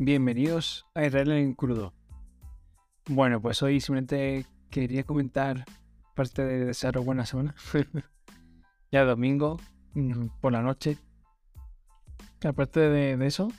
Bienvenidos a Israel en crudo. Bueno, pues hoy simplemente quería comentar, parte de desearos buena semana, ya domingo mm, por la noche. Aparte de, eso,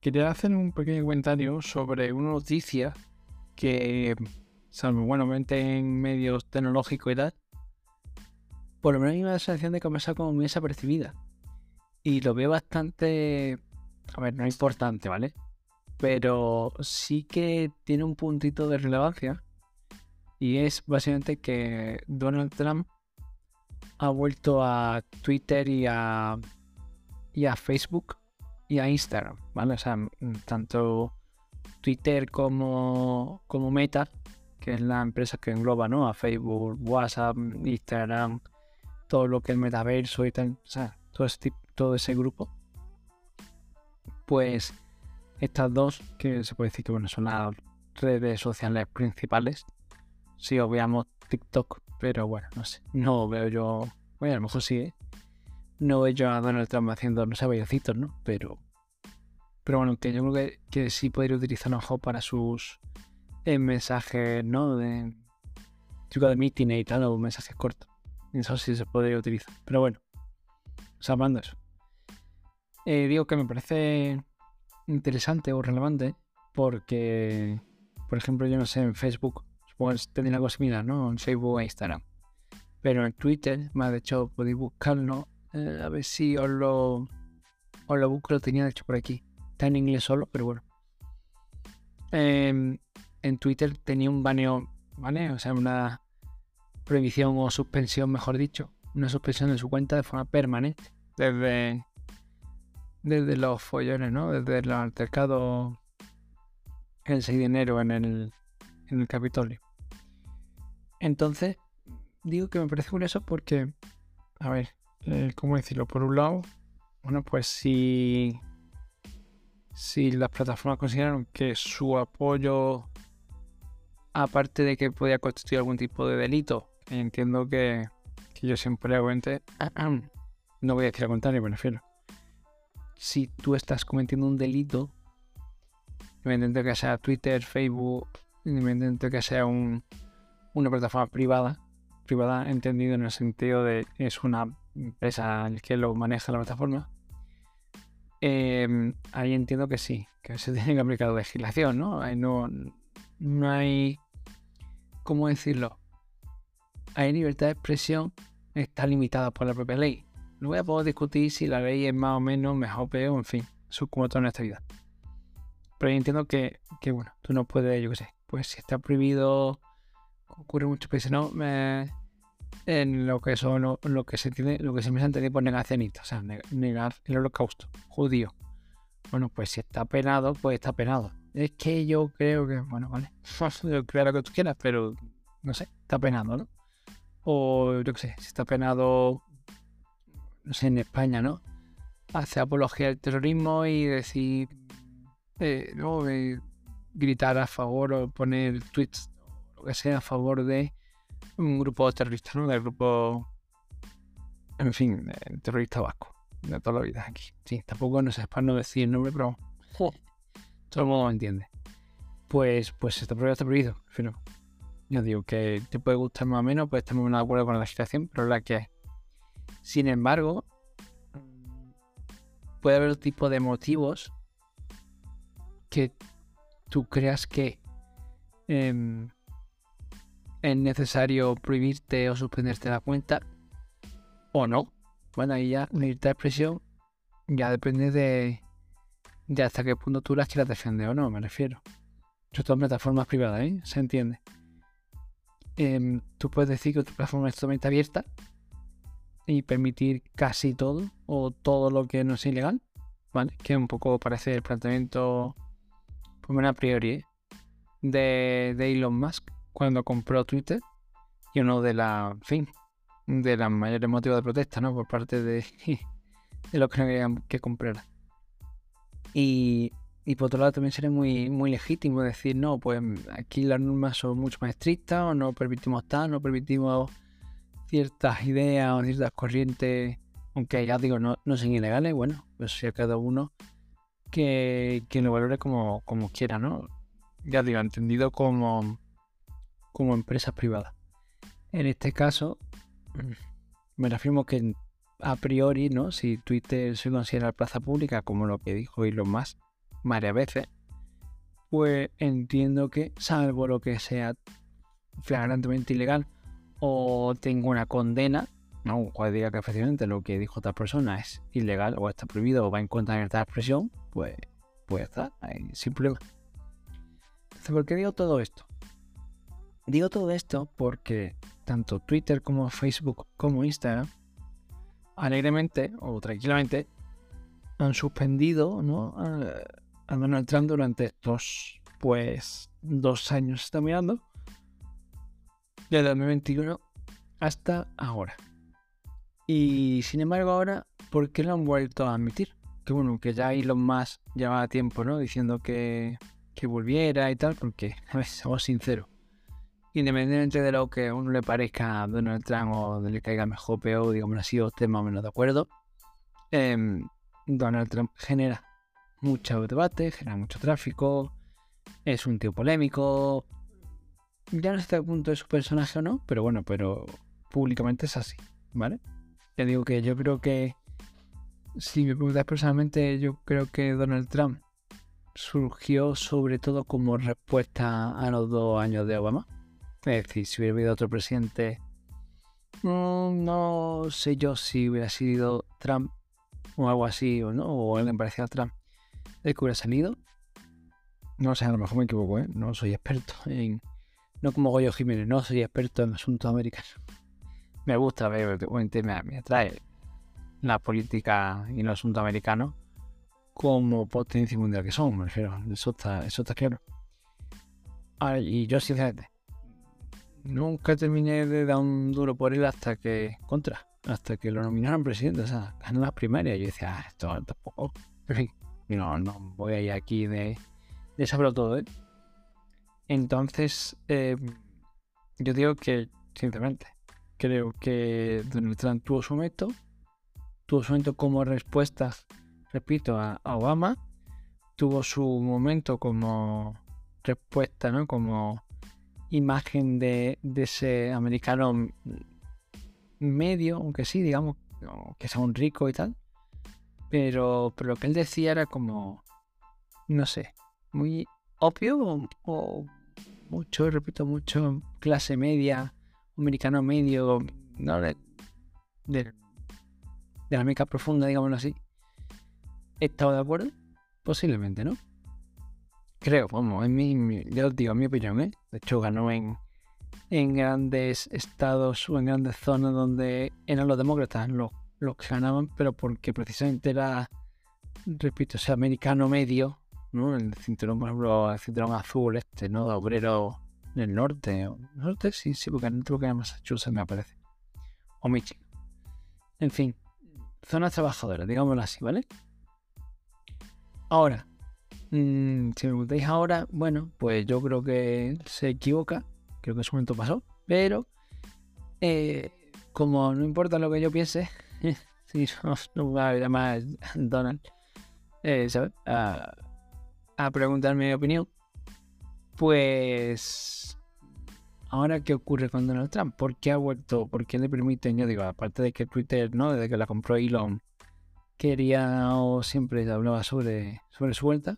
quería hacer un pequeño comentario sobre una noticia que, salvo bueno, en medios tecnológicos y tal, por lo menos me da la sensación de que me ha como muy desapercibida. Y lo veo bastante. A ver, no es importante, ¿vale? Pero sí que tiene un puntito de relevancia. Y es básicamente que Donald Trump ha vuelto a Twitter y a, y a Facebook y a Instagram, ¿vale? O sea, tanto Twitter como, como Meta, que es la empresa que engloba, ¿no? A Facebook, WhatsApp, Instagram, todo lo que es metaverso y tal, o sea, todo ese, todo ese grupo, pues estas dos, que se puede decir que bueno, son las redes sociales principales, si obviamos TikTok, pero bueno, no sé, no veo yo, bueno, a lo mejor sí, ¿eh? no veo yo a Donald Trump haciendo, no sé, bailecitos, ¿no? Pero, pero bueno, que yo creo que, que sí podría utilizarlo mejor para sus eh, mensajes, ¿no? De, de meeting y tal, o mensajes cortos. Eso sí se podría utilizar. Pero bueno, o eso. Eh, digo que me parece interesante o relevante porque, por ejemplo, yo no sé, en Facebook, supongo que tenéis algo similar, ¿no? En Facebook e Instagram. Pero en Twitter, más de hecho, podéis buscarlo. Eh, a ver si os lo, os lo busco, lo tenía de hecho por aquí. Está en inglés solo, pero bueno. Em, en Twitter tenía un baneo, ¿vale? O sea, una, prohibición o suspensión, mejor dicho, una suspensión de su cuenta de forma permanente desde, desde los follones, ¿no? Desde el altercado el 6 de enero en el, en el Capitolio. Entonces, digo que me parece curioso porque, a ver, eh, ¿cómo decirlo? Por un lado, bueno, pues si, si las plataformas consideraron que su apoyo, aparte de que podía constituir algún tipo de delito, entiendo que, yo siempre hago no voy a decir al contrario, me refiero. Si tú estás cometiendo un delito, independientemente que sea Twitter, Facebook, independientemente que sea un, una plataforma privada, privada entendido en el sentido de es una empresa que lo maneja la plataforma, em, ahí entiendo que sí, que se tiene que aplicar legislación, no, no hay, ¿cómo decirlo? hay libertad de expresión está limitada por la propia ley. No voy a poder discutir si la ley es más o menos mejor o peor, en fin, eso como todo en esta vida. Pero yo entiendo que, bueno, tú no puedes, yo qué sé, pues si está prohibido, ocurre mucho que no, en lo que son lo, que se entiende, lo que se me entendido por negacionista, o sea, negar el holocausto judío. Bueno, pues si está penado, pues está penado. Es que yo creo que, bueno, vale, yo creo lo que tú quieras, pero no sé, está penado, ¿no? o yo qué sé, si está penado, no sé, en España, ¿no? Hace apología del terrorismo y decir, eh, ¿no? gritar a favor o poner tweets, lo que sea, a favor de un grupo terrorista, ¿no? Del grupo, en fin, terrorista vasco, de toda la vida aquí. Sí, tampoco no sé, para no decir el nombre, pero todo el mundo me entiende. Pues, pues está prohibido, está prohibido, en fin, yo digo que te puede gustar más o menos, puedes estar muy de acuerdo con la situación, pero la que es. Sin embargo, puede haber tipo de motivos que tú creas que em, es necesario prohibirte o suspenderte la cuenta o no. Bueno, ahí ya libertad de expresión ya depende de, de hasta qué punto tú las quieras defender o no, me refiero. Todo en plataformas privadas, ¿eh? Se entiende. Em, tú puedes decir que tu plataforma es totalmente abierta y permitir casi todo o todo lo que no es ilegal. Que un poco parece el planteamiento, por menos a priori, ¿eh? de, Elon Musk cuando compró Twitter y uno de la, fin, de las mayores motivos de protesta, ¿no? Por parte de, de los que no querían que comprara. Y y por otro lado también sería muy, muy legítimo decir, no, pues aquí las normas son mucho más estrictas, o no permitimos tal, no permitimos ciertas ideas o ciertas corrientes, aunque ya digo, no, no son ilegales, bueno, pues si a cada uno que, que lo valore como, como quiera, ¿no? Ya digo, entendido como, como empresa privada. En este caso, me refiero que a priori, ¿no? Si Twitter se considera plaza pública, como lo que dijo Elon Musk varias veces, pues entiendo que, salvo lo que sea flagrantemente ilegal o tengo una condena, ¿no? Juez diga que efectivamente lo que dijo otra persona es ilegal o está prohibido o va en contra de esta expresión, pues, pues está, problema. Entonces, ¿por qué digo todo esto? Digo todo esto porque tanto Twitter como Facebook como Instagram alegremente o tranquilamente han suspendido ¿no? a, Donald Trump durante estos pues dos años está mirando de 2021 hasta ahora y sin embargo ahora ¿por qué lo han vuelto a admitir? que bueno que ya Elon Musk llevaba tiempo ¿no? diciendo que, que volviera y tal porque a ver seamos sinceros independientemente de lo que a uno le parezca a Donald Trump o le caiga mejor peor, digamos así, o esté más o menos de acuerdo, em, Donald Trump genera mucho debate, genera mucho tráfico, es un tío polémico. Ya no hasta qué punto es su personaje o no, pero bueno, pero públicamente es así, ¿vale? Ya digo que yo creo que, si me preguntas personalmente, yo creo que Donald Trump surgió sobre todo como respuesta a los dos años de Obama es decir, si hubiera habido otro presidente, mm, no sé yo si hubiera sido Trump o algo así, o no, o alguien parecido a Trump, el que hubiera salido. No sé, a lo mejor me equivoco, ¿eh? No soy experto en. No como Goyo Jiménez, no soy experto en asuntos americanos. Me gusta ver, me, me atrae la política y los asuntos americanos como potencia mundial que son, me refiero. Eso está, eso está claro. y yo, sinceramente, nunca terminé de dar un duro por él hasta que, contra, hasta que lo nominaron presidente, o sea, ganó las primarias. Yo decía, ah, esto tampoco. En fin, no, no voy a ir aquí de, de saberlo todo, ¿eh? Entonces, eh, yo digo que, sinceramente, creo que Donald Trump tuvo su momento, tuvo su momento como respuesta, repito, a, a Obama, tuvo su momento como respuesta, ¿no? Como imagen de, ese americano medio, aunque sí, digamos, que sea un rico y tal. Pero, pero lo que él decía era como, no sé, muy obvio o, mucho, repito, mucho clase media, americano medio, ¿no? De, de, la América profunda, digámoslo así. ¿Estaba de acuerdo? Posiblemente, ¿no? Creo, vamos, en mi, ya os digo, en mi opinión, ¿eh? De hecho, ganó en, en grandes estados o en grandes zonas donde eran los demócratas los, los que ganaban, pero porque precisamente era, repito, ese americano medio, ¿no? El cinturón, por ejemplo, el cinturón azul este, ¿no? De obrero del norte. ¿Norte? Sí, sí, porque no creo que era Massachusetts, me parece. O Michigan. En fin, zonas trabajadoras, digámoslo así, ¿vale? Ahora, Mm, si me preguntáis ahora, bueno, pues yo creo que se equivoca. Creo que su momento pasó. Pero, eh, como no importa lo que yo piense, si no, no va a llamar Donald, eh, A, a preguntar mi opinión. Pues ahora qué ocurre con Donald Trump, ¿por qué ha vuelto? ¿Por qué le permiten? Yo digo, aparte de que Twitter, ¿no? Desde que la compró Elon, quería o siempre hablaba sobre, sobre su vuelta.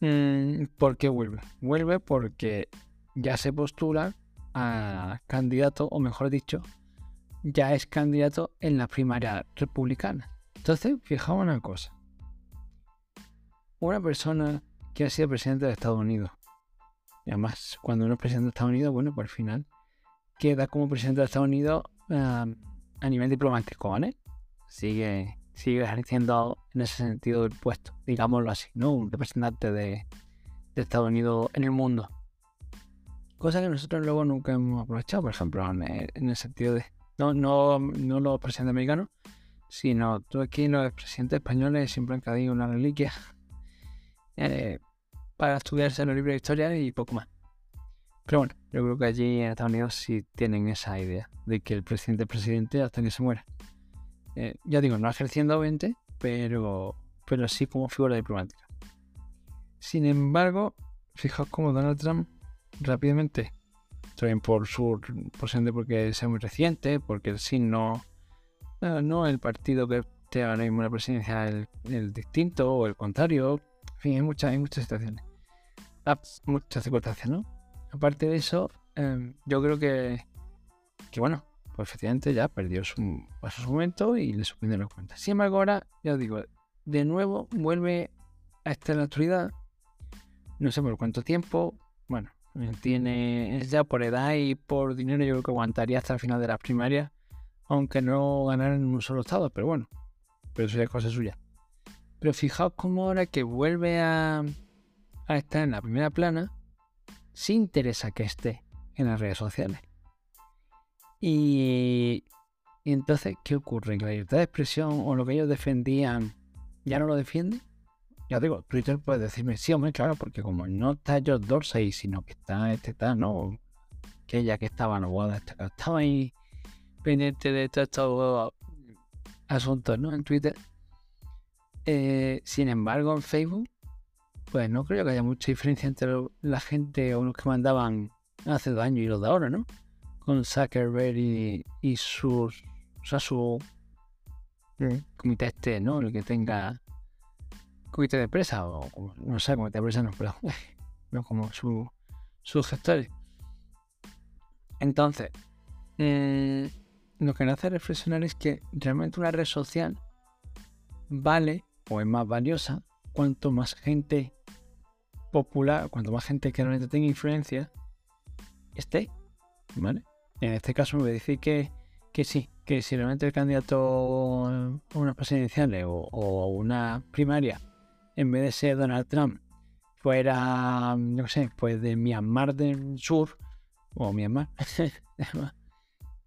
Mm, ¿Por qué vuelve? Vuelve porque ya se postula a candidato, o mejor dicho, ya es candidato en la primaria republicana. Entonces, fijaos una cosa. Una persona que ha sido presidente de Estados Unidos, y además cuando uno es presidente de Estados Unidos, bueno, por pues final queda como presidente de Estados Unidos a nivel diplomático, ¿vale? Sigue sigue ejerciendo en ese sentido el puesto, digámoslo así, ¿no? Un representante de, Estados Unidos en el mundo. Cosa que nosotros luego nunca hemos aprovechado, por ejemplo, en el, sentido de, no, no, no los presidentes americanos, sino tú aquí los presidentes españoles siempre han caído una reliquia eh, para estudiarse los libros de historia y poco más. Pero bueno, yo creo que allí en Estados Unidos sí tienen esa idea de que el presidente es presidente hasta que se muera. Eh, ya digo, no ejerciendo 20, pero, pero sí como figura diplomática. Sin embargo, fijaos cómo Donald Trump rápidamente, también por su posiblemente porque es muy reciente, porque el signo, no, no el partido que esté ahora mismo en presidencia el, el distinto o el contrario, en fin, hay muchas, hay muchas situaciones, ah, muchas circunstancias, ¿no? Aparte de eso, em, yo creo que, que bueno, pues efectivamente ya perdió su, pasó su momento y le suspendieron las cuentas. Sin embargo, ahora, ya os digo, de nuevo vuelve a estar en la actualidad. No sé por cuánto tiempo. Bueno, tiene ya por edad y por dinero, yo creo que aguantaría hasta el final de las primarias, aunque no ganara en un solo estado, pero bueno, pero eso ya es cosa suya. Pero fijaos cómo ahora que vuelve a, estar en la primera plana, sí interesa que esté en las redes sociales. Y, entonces, ¿qué ocurre? ¿Que la libertad de expresión o lo que ellos defendían ya no lo defiende? Ya digo, Twitter puede decirme, sí, hombre, claro, porque como no está George Dorsey, sino que está este tal, ¿no? Que ya que estaba no estaba ahí pendiente de todos estos asuntos, ¿no? En Twitter. Eh, sin embargo, en Facebook, pues no creo que haya mucha diferencia entre la gente o los que mandaban hace dos años y los de ahora, ¿no? con Zuckerberg y, y sus, o sea, su comité este, ¿no? El que tenga comité de empresa o no sé, comité de empresa no, pero no como su, sus gestores. Entonces, mm, lo que me hace reflexionar es que realmente una red social vale o es más valiosa cuanto más gente popular, cuanto más gente que realmente tenga influencia esté, ¿vale? En este caso me voy a decir que, sí, que si realmente el candidato a unas presidenciales o, una primaria, en vez de ser Donald Trump, fuera, no sé, pues de Myanmar del Sur, o Myanmar,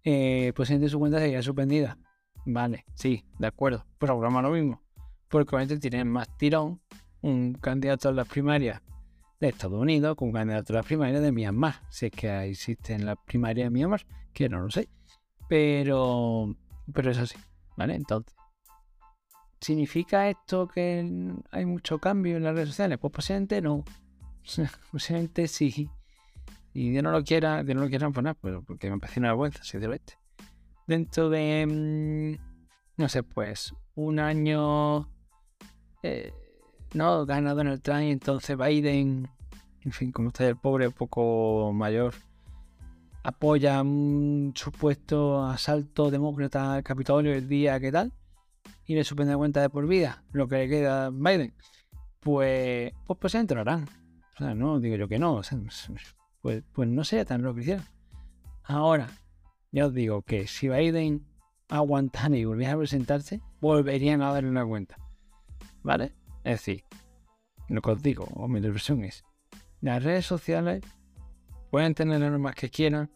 eh, pues en su cuenta sería suspendida. Vale, sí, de acuerdo. Pues ahora lo mismo. Porque obviamente tienen más tirón un candidato a las primarias de Estados Unidos con candidatura primaria de Myanmar. Si es que existe en la primaria de Myanmar, que no lo sé. Pero, pero es así, ¿vale? Entonces, ¿significa esto que hay mucho cambio en las redes sociales? Pues posiblemente no. posiblemente sí. Y Dios no lo quiera, Dios no lo quiera poner, pues porque me parece una vergüenza, si de este. Dentro de, mm, no sé, pues un año... Eh, ¿no? Gana Donald Trump y entonces Biden, en fin, como está el pobre, poco mayor, apoya un supuesto asalto demócrata al Capitolio el día que tal y le suspende la cuenta de por vida, lo que le queda a Biden, pues, pues posiblemente lo harán. O sea, no digo yo que no, pues, pues no sea tan lo que hicieron. Ahora, ya os digo que si Biden aguantara y volviera a presentarse, volverían a darle una cuenta. ¿Vale? Es decir, lo que os digo, o mi reflexión es, las redes sociales pueden tener las normas que quieran,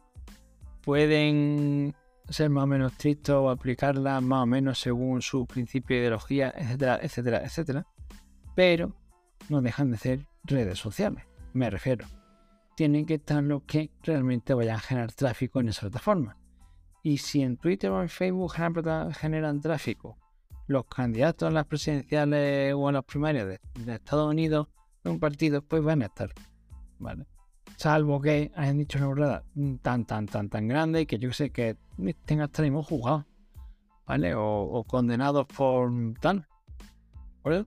pueden ser más o menos estrictos o aplicarlas más o menos según su principio de ideología, etcétera, etcétera, etcétera, pero no dejan de ser redes sociales, me refiero. Tienen que estar los que realmente vayan a generar tráfico en esa plataforma. Y si en Twitter o en Facebook generan tráfico los candidatos a las presidenciales o a las primarias de, Estados Unidos en un partido, pues van a estar. ¿Vale? Salvo que hayan dicho una burrada tan, tan, tan, tan grande que yo sé que estén hasta mismo. ¿Vale? O, condenados por tal. ¿Vale?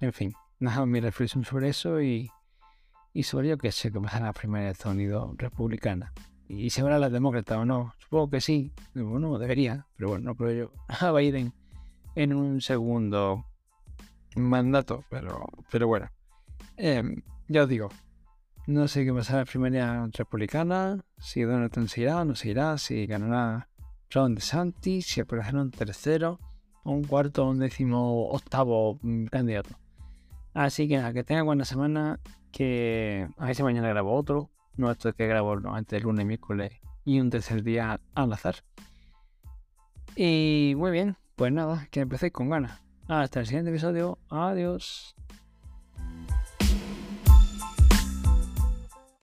En fin, nada, mi reflexión sobre eso y, sobre yo que sé que pasan las primarias de Estados Unidos republicanas. Y si habrá las demócratas o no, supongo que sí. Bueno, debería, pero bueno, no creo yo. A Biden en un segundo mandato, pero, pero bueno. Em, ya os digo, no sé qué pasará en la primaria republicana, si Donald se irá o no se irá, si ganará Ron DeSantis, si aparecerá un tercero, un cuarto, un décimo, octavo mm, candidato. Así que nada, que tenga buena semana, que a ver mañana grabo otro, no esto es que grabo no, antes el lunes, miércoles y un tercer día al azar. Y muy bien, pues nada, que empecéis con ganas. Hasta el siguiente episodio. Adiós.